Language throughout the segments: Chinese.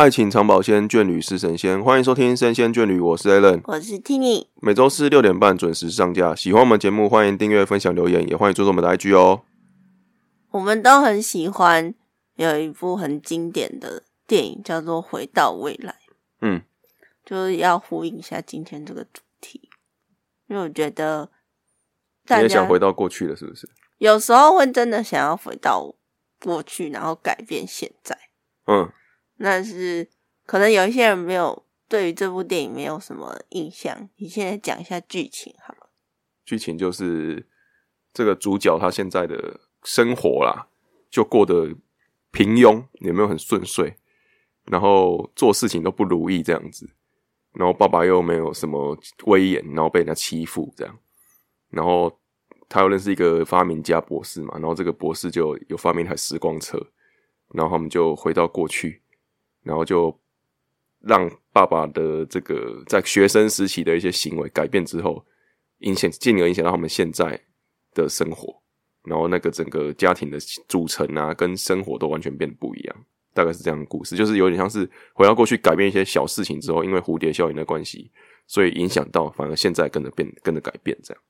爱情长保鲜，眷侣是神仙。欢迎收听《神仙眷侣》，我是 Allen，我是 Tini。每周四六点半准时上架。喜欢我们节目，欢迎订阅、分享、留言，也欢迎追踪我们的 IG 哦。我们都很喜欢有一部很经典的电影，叫做《回到未来》。嗯，就是要呼应一下今天这个主题，因为我觉得你大家也想回到过去了，是不是？有时候会真的想要回到过去，然后改变现在。嗯，但是可能有一些人没有对于这部电影没有什么印象。你现在讲一下剧情好吗。剧情就是这个主角他现在的生活啦，就过得平庸，也没有很顺遂？然后做事情都不如意这样子，然后爸爸又没有什么威严，然后被人家欺负这样，然后他又认识一个发明家博士嘛，然后这个博士就有发明一台时光车，然后他们就回到过去，然后就让爸爸的这个在学生时期的一些行为改变之后，影响进而影响到他们现在的生活，然后那个整个家庭的组成啊，跟生活都完全变得不一样。大概是这样的故事，就是有点像是回到过去改变一些小事情之后，因为蝴蝶效应的关系，所以影响到反而现在跟着变跟着改变这样。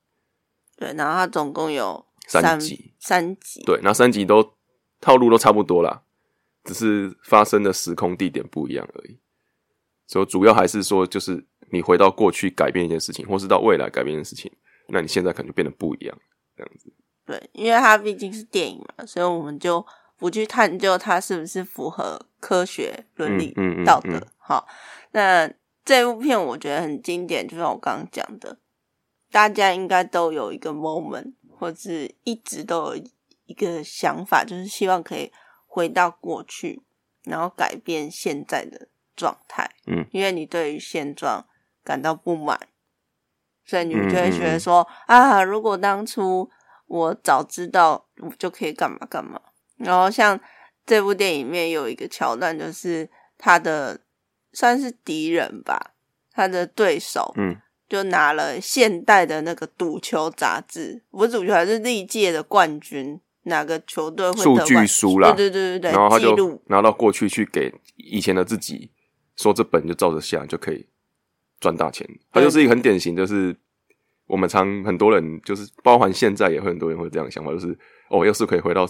对，然后它总共有三集，三集。对，那三集都套路都差不多啦，只是发生的时空地点不一样而已。所以主要还是说，就是你回到过去改变一件事情，或是到未来改变一件事情，那你现在可能就变得不一样，这样子。对，因为它毕竟是电影嘛，所以我们就不去探究它是不是符合科学伦理、嗯嗯嗯道德嗯。好，那这部片我觉得很经典，就像我刚刚讲的，大家应该都有一个 moment，或是一直都有一个想法，就是希望可以回到过去，然后改变现在的状态。嗯，因为你对于现状感到不满，所以你嗯就会觉得说、啊，如果当初我早知道，我就可以干嘛干嘛。然后像这部电影里面有一个桥段，就是他的算是敌人吧，他的对手，嗯，就拿了现代的那个赌球杂志，不是赌球，还是历届的冠军，哪个球队会数据得冠书啦对对对对然后他就拿到过去去给以前的自己说，这本就照着下就可以赚大钱。他就是一个很典型，就是我们常很多人就是包含现在也会很多人会这样想法，就是哦，要是可以回到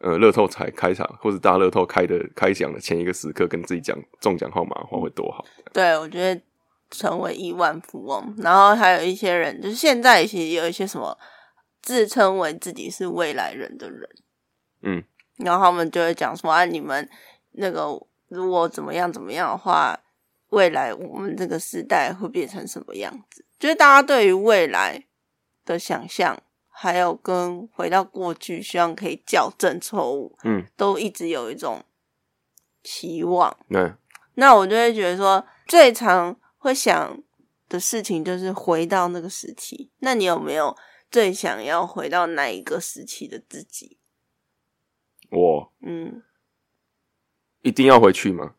呃乐透彩开场或者大乐透开的开奖的前一个时刻，跟自己讲中奖号码的话会多好。对，我觉得成为亿万富翁，然后还有一些人，就是现在其实有一些什么自称为自己是未来人的人，嗯，然后他们就会讲说啊，你们那个如果怎么样怎么样的话，未来我们这个时代会变成什么样子？就是大家对于未来的想象，还有跟回到过去，希望可以矫正错误，嗯，都一直有一种期望。对那我就会觉得说，最常会想的事情就是回到那个时期。那你有没有最想要回到哪一个时期的自己？我嗯一定要回去吗？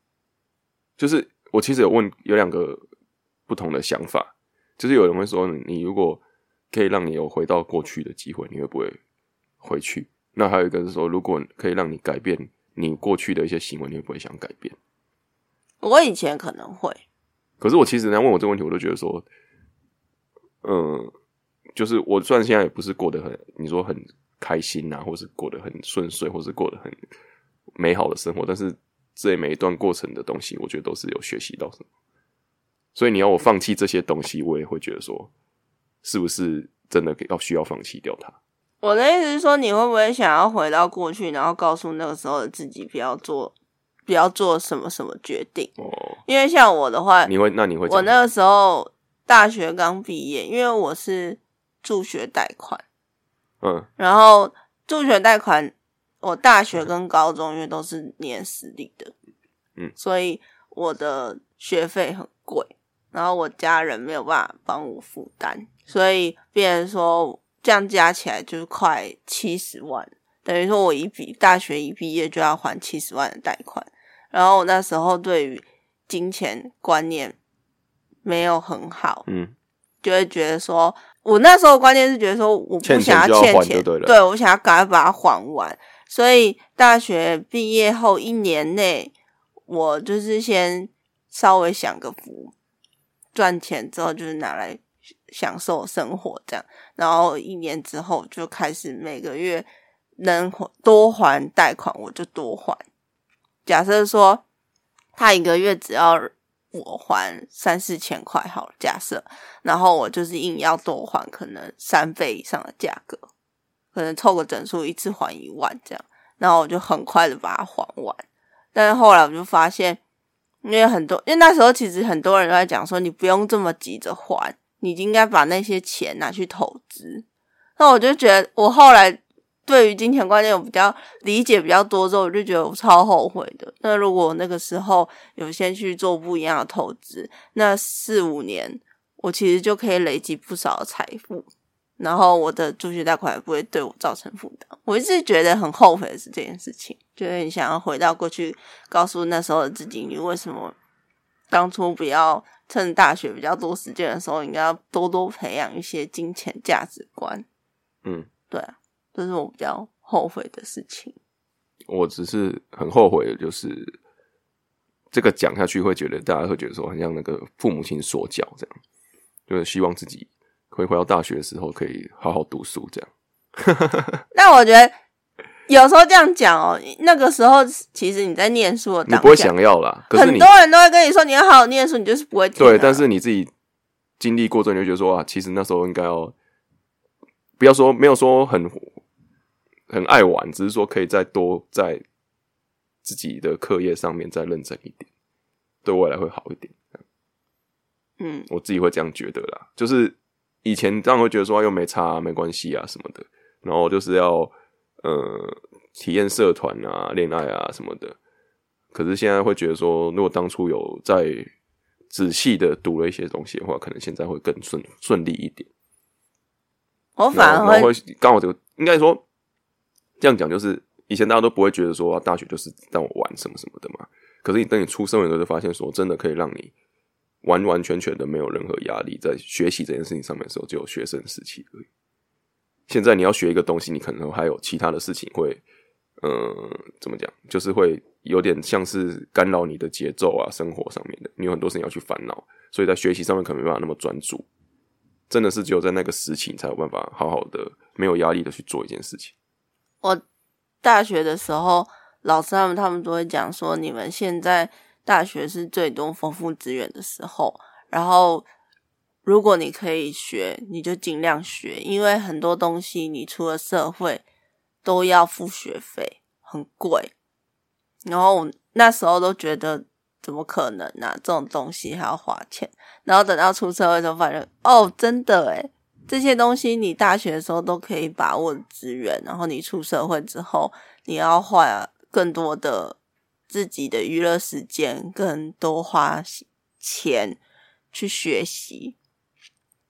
就是我其实有问有两个不同的想法，就是有人会说，你如果可以让你有回到过去的机会，你会不会回去？那还有一个是说，如果可以让你改变你过去的一些行为，你会不会想改变？我以前可能会，可是我其实人家问我这个问题，我都觉得说，嗯，就是我虽然现在也不是过得很，你说很开心啊，或是过得很顺遂，或是过得很美好的生活，但是这每一段过程的东西，我觉得都是有学习到什么。所以你要我放弃这些东西，我也会觉得说，是不是真的要需要放弃掉它？我的意思是说，你会不会想要回到过去，然后告诉那个时候的自己不要做，不要做什么什么决定？哦，因为像我的话，你会那你会我那个时候大学刚毕业，因为我是助学贷款。嗯。然后助学贷款，我大学跟高中因为都是念私立的，嗯。所以我的学费很贵，然后我家人没有办法帮我负担，所以变成说这样加起来就是快七十万，等于说我一毕大学一毕业就要还七十万的贷款，然后我那时候对于金钱观念没有很好，嗯就会觉得说，我那时候关键是觉得说，我不想要欠钱，对我想要赶快把它还完。所以大学毕业后一年内，我就是先稍微享个福，赚钱之后就是拿来享受生活这样，然后一年之后就开始每个月能多还贷款我就多还。假设说他一个月只要我还三四千块好了，假设，然后我就是硬要多还，可能三倍以上的价格，可能凑个整数一次还一万这样，然后我就很快的把它还完。但是后来我就发现，因为很多，因为那时候其实很多人都在讲说，你不用这么急着还，你应该把那些钱拿去投资。那我就觉得，我后来对于金钱观念我比较理解比较多之后，我就觉得我超后悔的。那如果那个时候有先去做不一样的投资，那四五年我其实就可以累积不少的财富。然后我的助学贷款也不会对我造成负担。我一直觉得很后悔的是这件事情，就是你想要回到过去，告诉那时候的自己，你为什么当初不要趁大学比较多时间的时候，应该要多多培养一些金钱价值观。嗯，对啊，这是我比较后悔的事情。我只是很后悔的就是这个讲下去会觉得大家会觉得说，很像那个父母亲说教这样，就是希望自己。可以回到大学的时候，可以好好读书，这样。那我觉得有时候这样讲哦，那个时候其实你在念书的，你不会想要啦。很多人都会跟你说你要好好念书，你就是不会对。但是你自己经历过之后，你就觉得说啊，其实那时候应该要不要说没有说很很爱玩，只是说可以再多在自己的课业上面再认真一点，对未来会好一点。嗯，我自己会这样觉得啦，就是。以前这样会觉得说又没差没关系啊什么的，然后就是要呃体验社团啊、恋爱啊什么的。可是现在会觉得说，如果当初有在仔细的读了一些东西的话，可能现在会更顺顺利一点。我反而会刚好就应该说这样讲，就是以前大家都不会觉得说大学就是让我玩什么什么的嘛。可是你等你出生的时候，就发现说真的可以让你。完完全全的没有任何压力，在学习这件事情上面的时候，只有学生时期而已。现在你要学一个东西，你可能还有其他的事情会，嗯，怎么讲？就是会有点像是干扰你的节奏啊，生活上面的，你有很多事情要去烦恼，所以在学习上面可能没办法那么专注。真的是只有在那个时期，你才有办法好好的没有压力的去做一件事情。我大学的时候，老师他们他们都会讲说，你们现在。大学是最多丰富资源的时候，然后如果你可以学，你就尽量学，因为很多东西你出了社会都要付学费，很贵。然后那时候都觉得怎么可能呢？这种东西还要花钱。然后等到出社会之后，发现哦，真的诶这些东西你大学的时候都可以把握资源，然后你出社会之后，你要花更多的。自己的娱乐时间更多花钱去学习，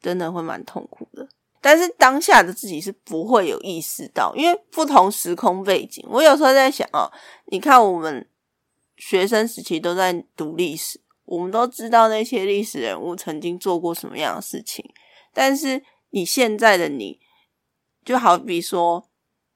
真的会蛮痛苦的。但是当下的自己是不会有意识到，因为不同时空背景。我有时候在想哦，你看我们学生时期都在读历史，我们都知道那些历史人物曾经做过什么样的事情。但是你现在的你，就好比说，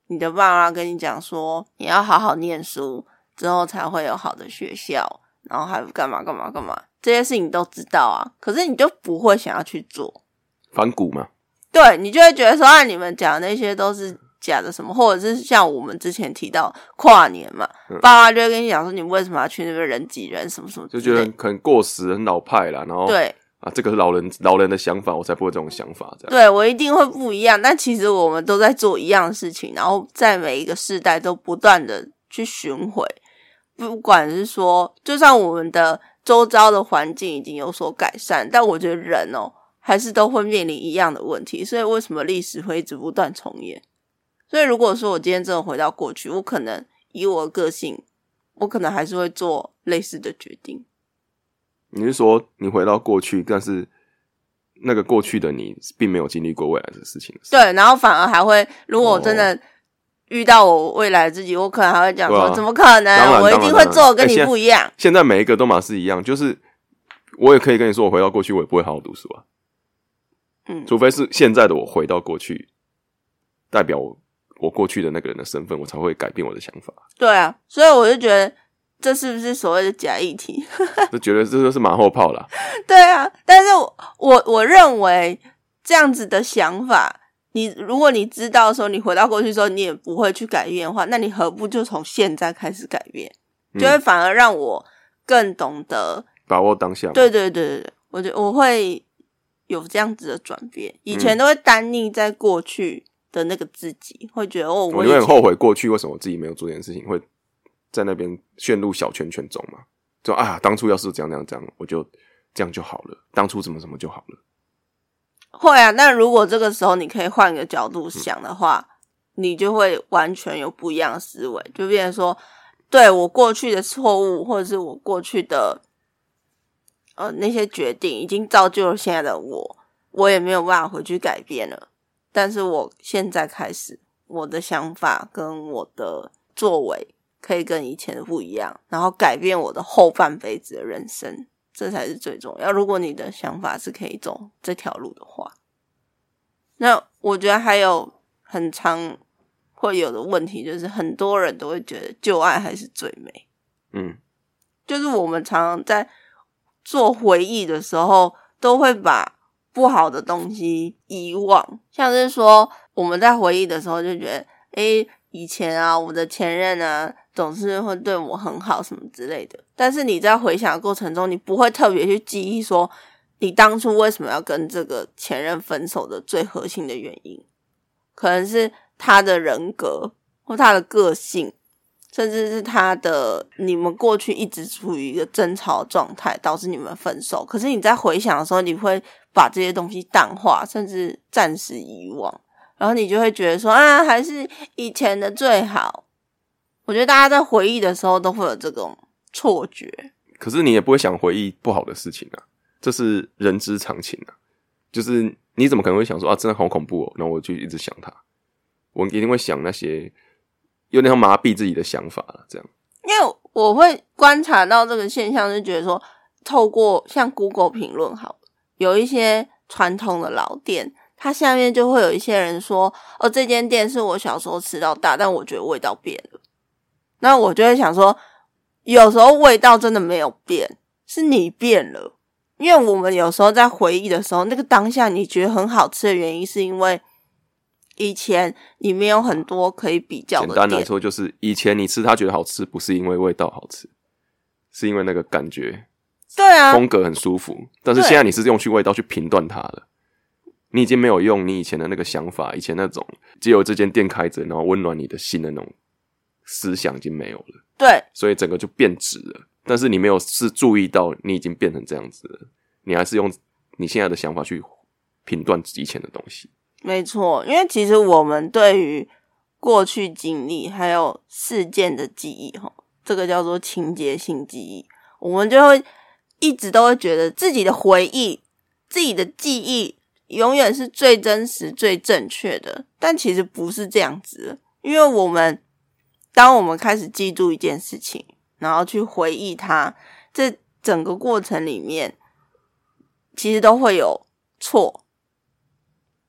你的爸妈跟你讲说，你要好好念书。之后才会有好的学校，然后还干嘛干嘛干嘛，这些事情都知道啊，可是你就不会想要去做反骨嘛？对你就会觉得说，啊，你们讲那些都是假的什么，或者是像我们之前提到跨年嘛，爸妈就会跟你讲说，你为什么要去那边人挤人什么什么，就觉得很过时、很老派啦。然后对啊，这个是老人老人的想法，我才不会这种想法。这样对我一定会不一样，但其实我们都在做一样的事情，然后在每一个世代都不断的去巡回。不管是说，就算我们的周遭的环境已经有所改善，但我觉得人哦，还是都会面临一样的问题。所以，为什么历史会一直不断重演？所以，如果说我今天真的回到过去，我可能以我的个性，我可能还是会做类似的决定。你是说，你回到过去，但是那个过去的你并没有经历过未来的事情？对，然后反而还会，如果真的。遇到我未来自己，我可能还会讲说：“怎么可能？我一定会做跟你不一样。”现在每一个都嘛是一样，就是我也可以跟你说，我回到过去，我也不会好好读书啊。嗯，除非是现在的我回到过去，代表我过去的那个人的身份，我才会改变我的想法。对啊，所以我就觉得这是不是所谓的假议题？就觉得这就是马后炮啦。对啊，但是我我我认为这样子的想法，你如果你知道说你回到过去之后，你也不会去改变的话，那你何不就从现在开始改变？就会反而让我更懂得把握当下。对对对对对，我觉我会有这样子的转变。以前都会单立在过去的那个自己，会觉得哦，我有点后悔过去为什么我自己没有做这件事情，会在那边陷入小圈圈中嘛？就啊，当初要是这样这样这样，我就这样就好了。当初怎么怎么就好了。会啊，那如果这个时候你可以换个角度想的话，你就会完全有不一样的思维，就变成说。对我过去的错误，或者是我过去的呃那些决定，已经造就了现在的我，我也没有办法回去改变了。但是我现在开始，我的想法跟我的作为可以跟以前的不一样，然后改变我的后半辈子的人生，这才是最重要。如果你的想法是可以走这条路的话，那我觉得还有很长。会有的问题就是，很多人都会觉得旧爱还是最美。嗯，就是我们常常在做回忆的时候，都会把不好的东西遗忘。像是说，我们在回忆的时候就觉得，哎，以前啊，我的前任啊，总是会对我很好，什么之类的。但是你在回想的过程中，你不会特别去记忆说，你当初为什么要跟这个前任分手的最核心的原因，可能是。他的人格或他的个性，甚至是他的你们过去一直处于一个争吵状态，导致你们分手。可是你在回想的时候，你会把这些东西淡化，甚至暂时遗忘，然后你就会觉得说啊，还是以前的最好。我觉得大家在回忆的时候都会有这种错觉。可是你也不会想回忆不好的事情啊，这是人之常情啊。就是你怎么可能会想说啊，真的好恐怖哦，然后我就一直想他。我一定会想那些有点像麻痹自己的想法了，这样。因为我会观察到这个现象，就觉得说，透过像 Google 评论，好，有一些传统的老店，它下面就会有一些人说，哦，这间店是我小时候吃到大，但我觉得味道变了。那我就会想说，有时候味道真的没有变，是你变了。因为我们有时候在回忆的时候，那个当下你觉得很好吃的原因，是因为。以前你没有很多可以比较的。简单来说，就是以前你吃它觉得好吃，不是因为味道好吃，是因为那个感觉，对啊，风格很舒服。但是现在你是用去味道去评断它了，你已经没有用你以前的那个想法，以前那种只有这间店开着，然后温暖你的心的那种思想已经没有了。对，所以整个就变质了。但是你没有是注意到你已经变成这样子了，你还是用你现在的想法去评断以前的东西。没错，因为其实我们对于过去经历还有事件的记忆，哈，这个叫做情节性记忆，我们就会一直都会觉得自己的回忆、自己的记忆永远是最真实、最正确的。但其实不是这样子，因为我们当我们开始记住一件事情，然后去回忆它，这整个过程里面，其实都会有错。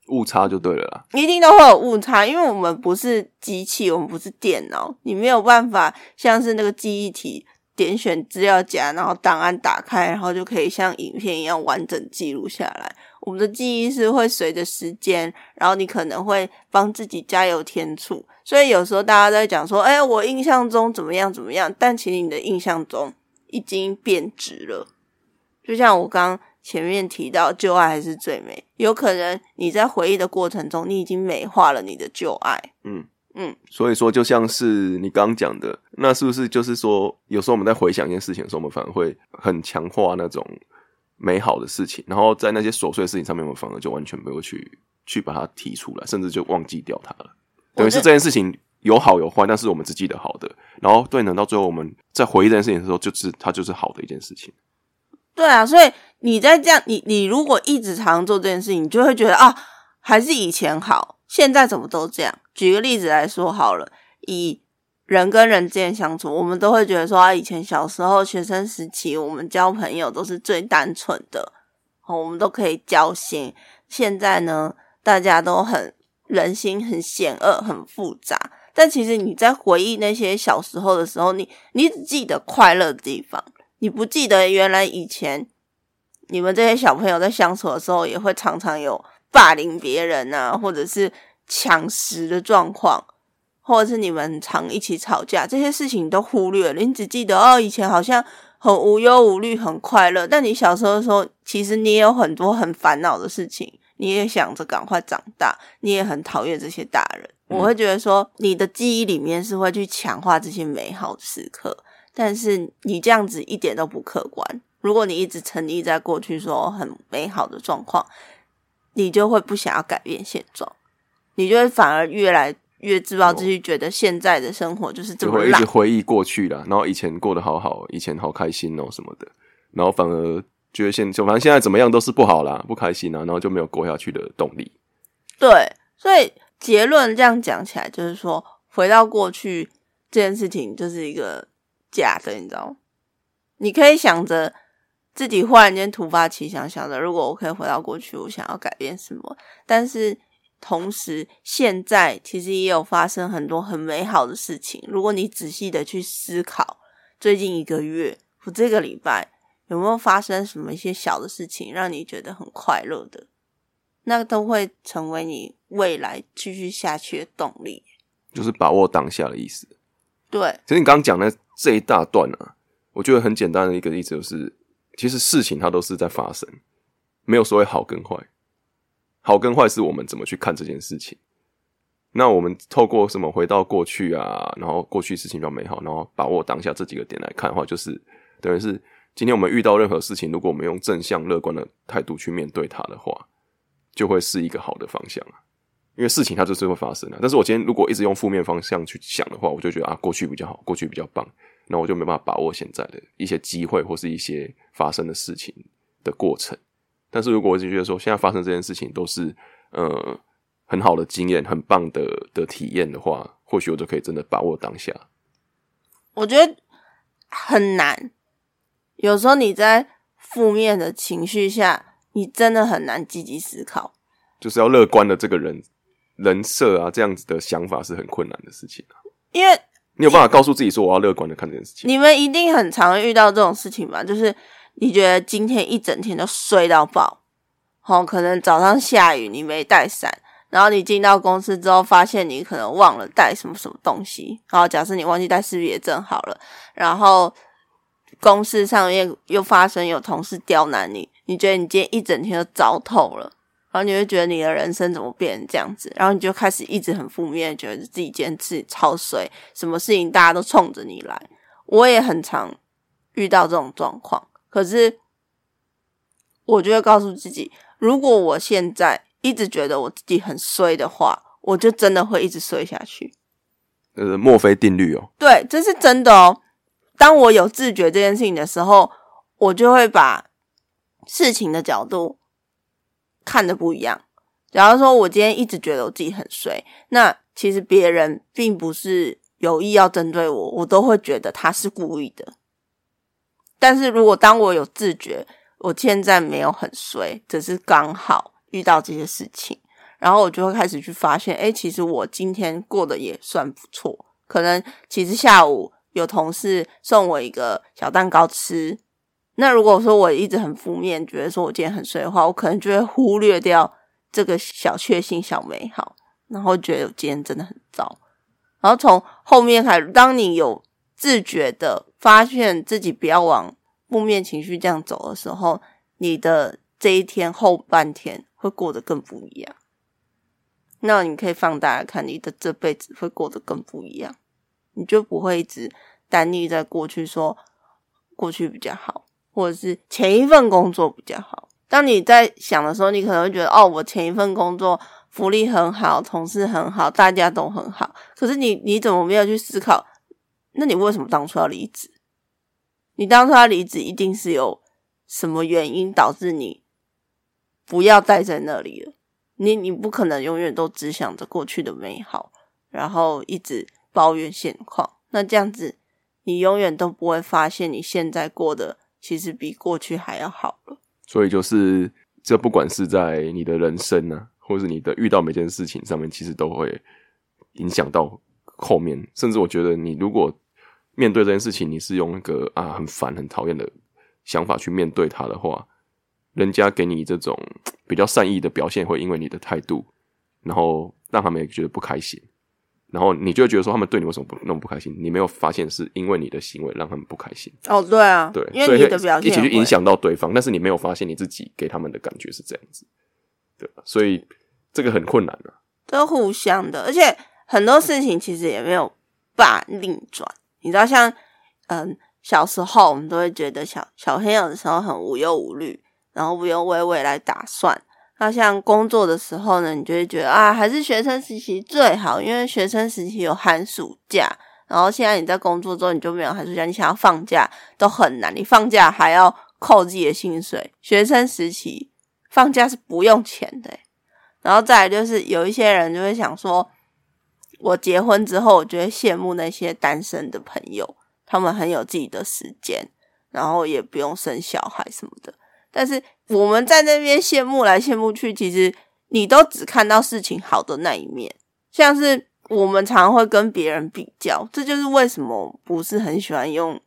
误差就对了啦，一定都会有误差，因为我们不是机器，我们不是电脑，你没有办法像是那个记忆体点选资料夹，然后档案打开，然后就可以像影片一样完整记录下来。我们的记忆是会随着时间，然后你可能会帮自己加油添醋，所以有时候大家在讲说，哎，我印象中怎么样怎么样，但其实你的印象中已经变质了，就像我刚。前面提到旧爱还是最美，有可能你在回忆的过程中，你已经美化了你的旧爱。嗯嗯，所以说就像是你刚刚讲的，那是不是就是说，有时候我们在回想一件事情的时候，我们反而会很强化那种美好的事情，然后在那些琐碎的事情上面，我们反而就完全没有去去把它提出来，甚至就忘记掉它了。等于是这件事情有好有坏，但是我们只记得好的，然后对，等到最后我们在回忆这件事情的时候，就是它就是好的一件事情。对啊，所以你在这样，你你如果一直常做这件事情，你就会觉得啊，还是以前好，现在怎么都这样。举个例子来说好了，以人跟人之间相处，我们都会觉得说啊，以前小时候学生时期，我们交朋友都是最单纯的，我们都可以交心。现在呢，大家都很人心很险恶，很复杂。但其实你在回忆那些小时候的时候，你你只记得快乐的地方，你不记得原来以前你们这些小朋友在相处的时候，也会常常有霸凌别人啊，或者是抢食的状况，或者是你们常一起吵架，这些事情都忽略了，你只记得哦，以前好像。很无忧无虑，很快乐。但你小时候的时候，其实你也有很多很烦恼的事情，你也想着赶快长大，你也很讨厌这些大人。我会觉得说，你的记忆里面是会去强化这些美好的时刻，但是你这样子一点都不客观。如果你一直沉溺在过去说很美好的状况，你就会不想要改变现状，你就会反而越来。越自暴自弃，觉得现在的生活就是这么烂，一直回忆过去了，然后以前过得好好，以前好开心哦什么的，然后反而觉得现就反正现在怎么样都是不好啦，不开心啊，然后就没有过下去的动力。对，所以结论这样讲起来，就是说回到过去这件事情就是一个假的，你知道吗？你可以想着自己忽然间突发奇想，想着如果我可以回到过去，我想要改变什么，但是。同时，现在其实也有发生很多很美好的事情。如果你仔细的去思考，最近一个月或这个礼拜有没有发生什么一些小的事情，让你觉得很快乐的，那都会成为你未来继续下去的动力。就是把握当下的意思。对，其实你刚刚讲的这一大段啊，我觉得很简单的一个例子就是，其实事情它都是在发生，没有所谓好跟坏。好跟坏是我们怎么去看这件事情？那我们透过什么回到过去啊？然后过去事情比较美好，然后把握当下这几个点来看的话，就是等于是今天我们遇到任何事情，如果我们用正向乐观的态度去面对它的话，就会是一个好的方向啊。因为事情它就是会发生的。但是我今天如果一直用负面方向去想的话，我就觉得啊，过去比较好，过去比较棒，那我就没办法把握现在的一些机会或是一些发生的事情的过程。但是如果我就觉得说，现在发生这件事情都是呃很好的经验、很棒的的体验的话，或许我就可以真的把握当下。我觉得很难，有时候你在负面的情绪下，你真的很难积极思考。就是要乐观的这个人人设啊，这样子的想法是很困难的事情啊。因为你有办法告诉自己说，我要乐观的看这件事情。你们一定很常遇到这种事情吧？就是。你觉得今天一整天都睡到爆，哦，可能早上下雨你没带伞，然后你进到公司之后发现你可能忘了带什么什么东西，然后假设你忘记带识别证好了，然后公司上面又发生有同事刁难你，你觉得你今天一整天都糟透了，然后你会觉得你的人生怎么变成这样子，然后你就开始一直很负面，觉得自己今天自己超衰，什么事情大家都冲着你来，我也很常遇到这种状况。可是，我就会告诉自己，如果我现在一直觉得我自己很衰的话，我就真的会一直衰下去。呃，墨菲定律哦。对，这是真的哦。当我有自觉这件事情的时候，我就会把事情的角度看的不一样。假如说我今天一直觉得我自己很衰，那其实别人并不是有意要针对我，我都会觉得他是故意的。但是如果当我有自觉，我现在没有很衰，只是刚好遇到这些事情，然后我就会开始去发现，哎，其实我今天过得也算不错。可能其实下午有同事送我一个小蛋糕吃，那如果说我一直很负面，觉得说我今天很衰的话，我可能就会忽略掉这个小确幸、小美好，然后觉得我今天真的很糟。然后从后面开始，当你有自觉的。发现自己不要往负面情绪这样走的时候，你的这一天后半天会过得更不一样。那你可以放大来看，你的这辈子会过得更不一样。你就不会一直单立在过去，说过去比较好，或者是前一份工作比较好。当你在想的时候，你可能会觉得，哦，我前一份工作福利很好，同事很好，大家都很好。可是你你怎么没有去思考？那你为什么当初要离职？你当初要离职，一定是有什么原因导致你不要待在那里了。你你不可能永远都只想着过去的美好，然后一直抱怨现况。那这样子，你永远都不会发现你现在过的其实比过去还要好了。所以就是，这不管是在你的人生呢，或是你的遇到每件事情上面，其实都会影响到后面，甚至我觉得你如果面对这件事情，你是用一个啊很烦、很讨厌的想法去面对它的话，人家给你这种比较善意的表现，会因为你的态度，然后让他们也觉得不开心，然后你就会觉得说他们对你为什么不那么不开心？你没有发现是因为你的行为让他们不开心，哦，对啊，对，因为你的表现一起去影响到对方，但是你没有发现你自己给他们的感觉是这样子，对吧？所以这个很困难啊。都互相的，而且很多事情其实也没有办法逆转。你知道像，嗯，小时候我们都会觉得小小朋友的时候很无忧无虑，然后不用为未来打算。那像工作的时候呢，你就会觉得啊，还是学生时期最好，因为学生时期有寒暑假。然后现在你在工作之后，你就没有寒暑假，你想要放假都很难，你放假还要扣自己的薪水。学生时期放假是不用钱的、然后再来就是有一些人就会想说，我结婚之后，我就会羡慕那些单身的朋友，他们很有自己的时间，然后也不用生小孩什么的。但是我们在那边羡慕来羡慕去，其实你都只看到事情好的那一面，像是我们常会跟别人比较，这就是为什么不是很喜欢用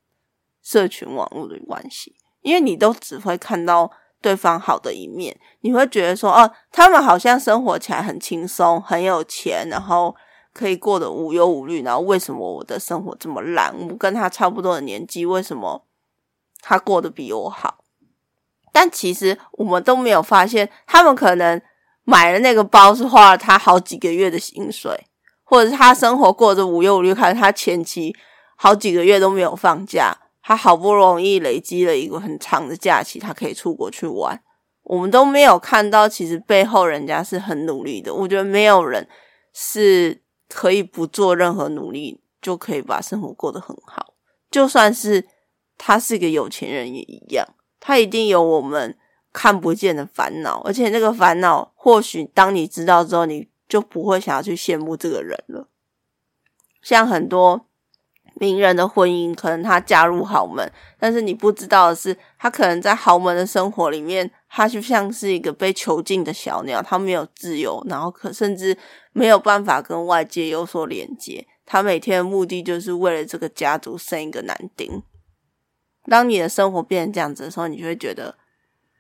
社群网络的关系，因为你都只会看到对方好的一面，你会觉得说，哦，他们好像生活起来很轻松，很有钱，然后可以过得无忧无虑。然后为什么我的生活这么烂？我跟他差不多的年纪，为什么他过得比我好？但其实我们都没有发现，他们可能买了那个包是花了他好几个月的薪水，或者是他生活过着无忧无虑，看他前期好几个月都没有放假，他好不容易累积了一个很长的假期，他可以出国去玩。我们都没有看到，其实背后人家是很努力的。我觉得没有人是可以不做任何努力就可以把生活过得很好，就算是他是个有钱人也一样，他一定有我们看不见的烦恼，而且那个烦恼，或许当你知道之后，你就不会想要去羡慕这个人了。像很多名人的婚姻，可能他嫁入豪门，但是你不知道的是，他可能在豪门的生活里面，他就像是一个被囚禁的小鸟，他没有自由，然后可甚至没有办法跟外界有所连接。他每天的目的就是为了这个家族生一个男丁。当你的生活变成这样子的时候，你就会觉得，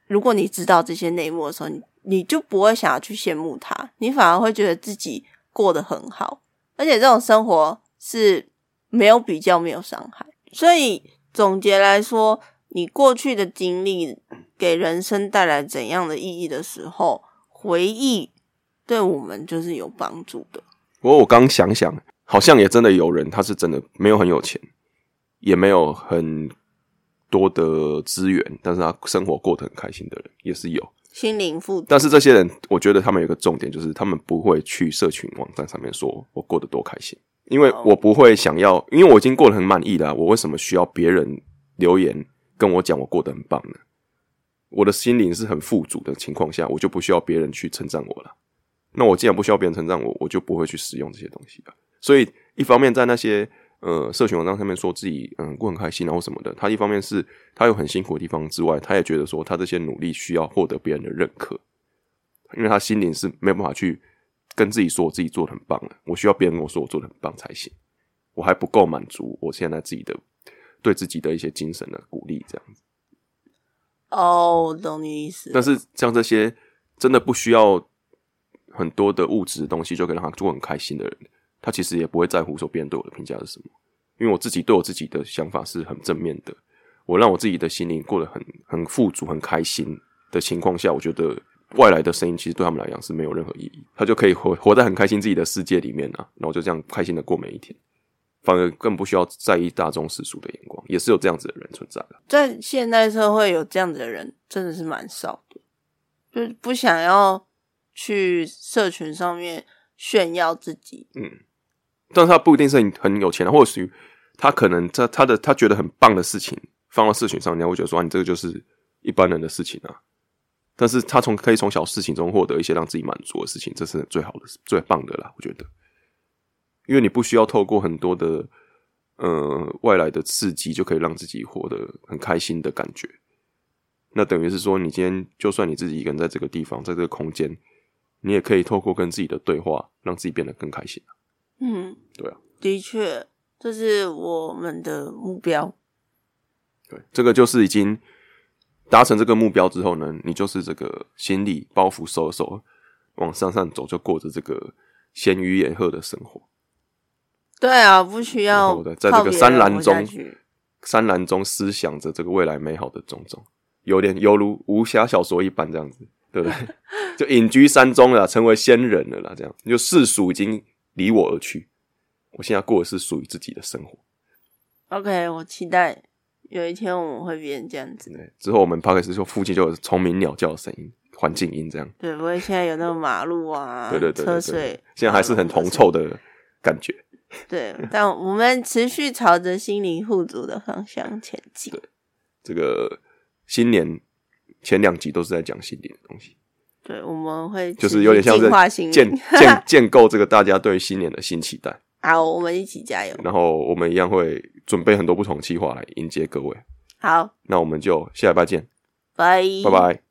如果你知道这些内幕的时候，你你就不会想要去羡慕他，你反而会觉得自己过得很好，而且这种生活是没有比较，没有伤害。所以总结来说，你过去的经历给人生带来怎样的意义的时候，回忆对我们就是有帮助的。不过我刚想想，好像也真的有人，他是真的没有很有钱，也没有很多的资源，但是他生活过得很开心的人也是有。心灵富足，但是这些人，我觉得他们有一个重点，就是他们不会去社群网站上面说我过得多开心，因为我不会想要，因为我已经过得很满意了啊、我为什么需要别人留言跟我讲我过得很棒呢？我的心灵是很富足的情况下，我就不需要别人去称赞我了。那我既然不需要别人称赞我，我就不会去使用这些东西了。所以，一方面在那些呃社群网站上面说自己嗯过很开心然后什么的，他一方面是他有很辛苦的地方之外，他也觉得说他这些努力需要获得别人的认可，因为他心灵是没有办法去跟自己说我自己做的很棒的，我需要别人跟我说我做的很棒才行，我还不够满足我现在自己的对自己的一些精神的鼓励这样子。哦，懂你意思。但是像这些真的不需要很多的物质的东西，就可以让他做很开心的人，他其实也不会在乎说别人对我的评价是什么，因为我自己对我自己的想法是很正面的，我让我自己的心灵过得很很富足、很开心的情况下，我觉得外来的声音其实对他们来讲是没有任何意义，他就可以活活在很开心自己的世界里面啊，然后就这样开心的过每一天。反而更不需要在意大众世俗的眼光，也是有这样子的人存在的。在现代社会有这样子的人真的是蛮少的，就是不想要去社群上面炫耀自己。但是他不一定是很很有钱，或许他可能在他的他觉得很棒的事情放到社群上，人家会觉得说、啊、你这个就是一般人的事情啊。但是他从可以从小事情中获得一些让自己满足的事情，这是最好的、最棒的啦，我觉得。因为你不需要透过很多的呃外来的刺激，就可以让自己活得很开心的感觉。那等于是说，你今天就算你自己一个人在这个地方，在这个空间，你也可以透过跟自己的对话，让自己变得更开心。嗯，对啊，的确，这是我们的目标。对，这个就是已经达成这个目标之后呢，你就是这个心理包袱收一收，往山上走，就过着这个闲鱼野鹤的生活。对啊，不需要的在这个山岚靠别人活下中山岚中思想着这个未来美好的种种，有点犹如武侠小说一般这样子，对不对？就隐居山中了，成为仙人了啦，这样就世俗已经离我而去，我现在过的是属于自己的生活。OK，我期待有一天我们会变这样子。对，之后我们 p c a s 就附近就有虫鸣鸟叫的声音，环境音这样。对，不会现在有那个马路啊，对对对车水，现在还是很铜臭。的感觉。对，但我们持续朝着心灵富足的方向前进。这个新年前两集都是在讲心灵的东西，对，我们会就是有点像是建。建建构这个大家对新年的新期待。好，我们一起加油。然后我们一样会准备很多不同的计划来迎接各位。好，那我们就下礼拜见，拜拜拜。